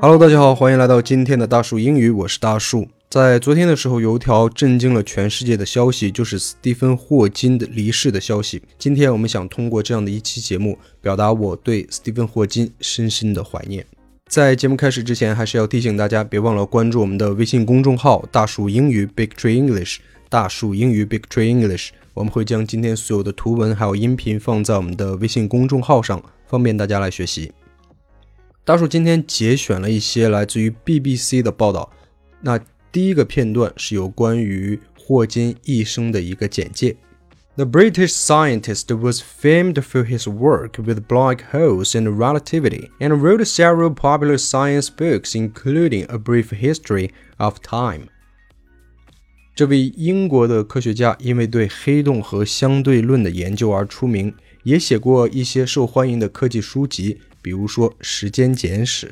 Hello，大家好，欢迎来到今天的大树英语，我是大树。在昨天的时候，有一条震惊了全世界的消息，就是斯蒂芬·霍金的离世的消息。今天我们想通过这样的一期节目，表达我对斯蒂芬·霍金深深的怀念。在节目开始之前，还是要提醒大家，别忘了关注我们的微信公众号“大树英语 Big Tree English”。大树英语 Big Tree English，我们会将今天所有的图文还有音频放在我们的微信公众号上，方便大家来学习。大叔今天节选了一些来自于 BBC 的报道。那第一个片段是有关于霍金一生的一个简介。The British scientist was famed for his work with black holes and relativity, and wrote several popular science books, including A Brief History of Time. 这位英国的科学家因为对黑洞和相对论的研究而出名，也写过一些受欢迎的科技书籍。比如说《时间简史》，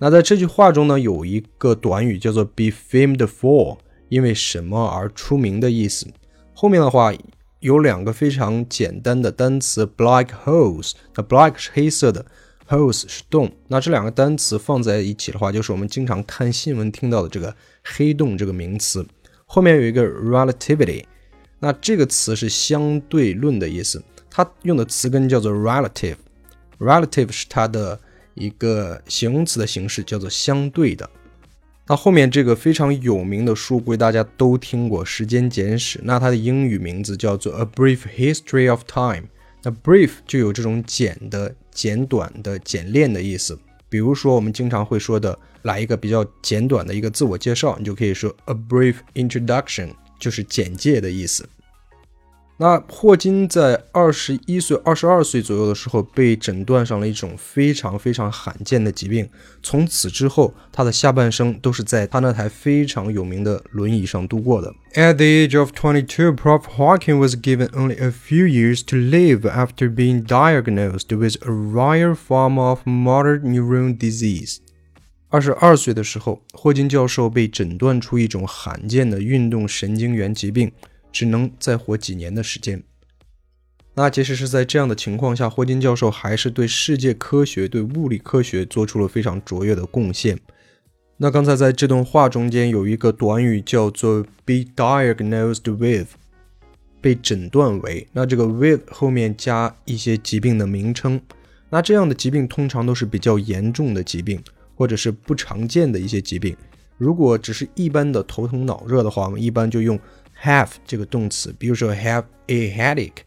那在这句话中呢，有一个短语叫做 “be famed for”，因为什么而出名的意思。后面的话有两个非常简单的单词 “black holes”，那 “black” 是黑色的，“holes” 是洞。那这两个单词放在一起的话，就是我们经常看新闻听到的这个“黑洞”这个名词。后面有一个 “relativity”，那这个词是相对论的意思，它用的词根叫做 “relative”。Relative 是它的一个形容词的形式，叫做相对的。那后面这个非常有名的书，估计大家都听过《时间简史》。那它的英语名字叫做《A Brief History of Time》。那 brief 就有这种简的、简短的、简练的意思。比如说，我们经常会说的，来一个比较简短的一个自我介绍，你就可以说 A Brief Introduction，就是简介的意思。那霍金在二十一岁、二十二岁左右的时候被诊断上了一种非常非常罕见的疾病。从此之后，他的下半生都是在他那台非常有名的轮椅上度过的。At the age of twenty-two, Prof. Hawking was given only a few years to live after being diagnosed with a rare form of motor neuron disease。二十二岁的时候，霍金教授被诊断出一种罕见的运动神经元疾病。只能再活几年的时间。那即使是在这样的情况下，霍金教授还是对世界科学、对物理科学做出了非常卓越的贡献。那刚才在这段话中间有一个短语叫做 “be diagnosed with”，被诊断为。那这个 “with” 后面加一些疾病的名称。那这样的疾病通常都是比较严重的疾病，或者是不常见的一些疾病。如果只是一般的头疼脑热的话，我们一般就用。have 这个动词，比如说 have a headache，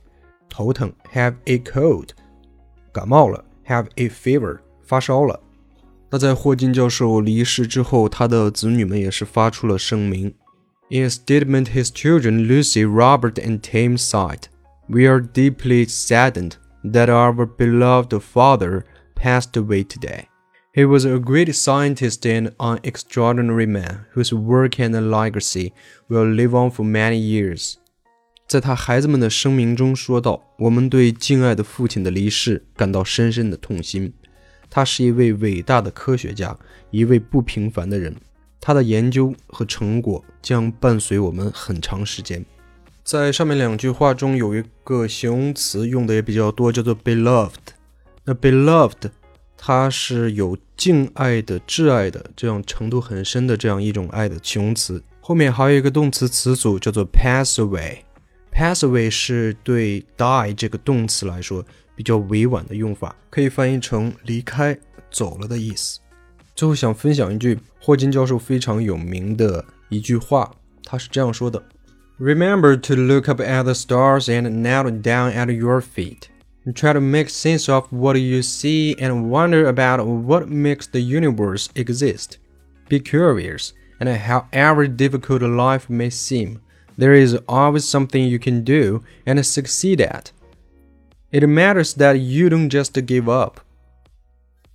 头疼；have a cold，感冒了；have a fever，发烧了。那在霍金教授离世之后，他的子女们也是发出了声明。In a statement, his children Lucy, Robert, and Tim said, "We are deeply saddened that our beloved father passed away today." He was a great scientist and an extraordinary man whose work and legacy will live on for many years. 在他孩子们的声明中说道：“我们对敬爱的父亲的离世感到深深的痛心。他是一位伟大的科学家，一位不平凡的人。他的研究和成果将伴随我们很长时间。”在上面两句话中有一个形容词用的也比较多，叫做 beloved。那 beloved 它是有敬爱的、挚爱的这样程度很深的这样一种爱的形容词。后面还有一个动词词组叫做 pass away。pass away 是对 die 这个动词来说比较委婉的用法，可以翻译成离开、走了的意思。最后想分享一句霍金教授非常有名的一句话，他是这样说的：Remember to look up at the stars and kneel down at your feet。try to make sense of what you see and wonder about what makes the universe exist. Be curious, and however difficult life may seem, there is always something you can do and succeed at. It matters that you don't just give up.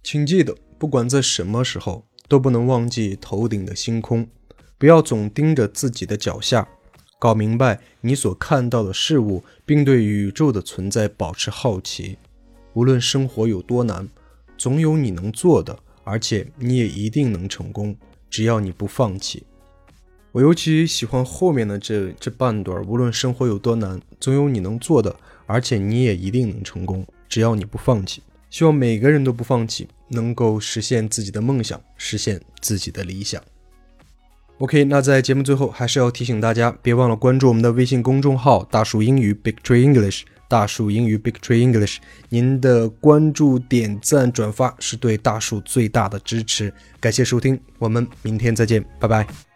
请记得，不管在什么时候，都不能忘记头顶的星空，不要总盯着自己的脚下。 搞明白你所看到的事物，并对宇宙的存在保持好奇。无论生活有多难，总有你能做的，而且你也一定能成功。只要你不放弃。我尤其喜欢后面的这这半段。无论生活有多难，总有你能做的，而且你也一定能成功。只要你不放弃。希望每个人都不放弃，能够实现自己的梦想，实现自己的理想。OK，那在节目最后还是要提醒大家，别忘了关注我们的微信公众号“大树英语 Big Tree English”。大树英语 Big Tree English，您的关注、点赞、转发是对大树最大的支持。感谢收听，我们明天再见，拜拜。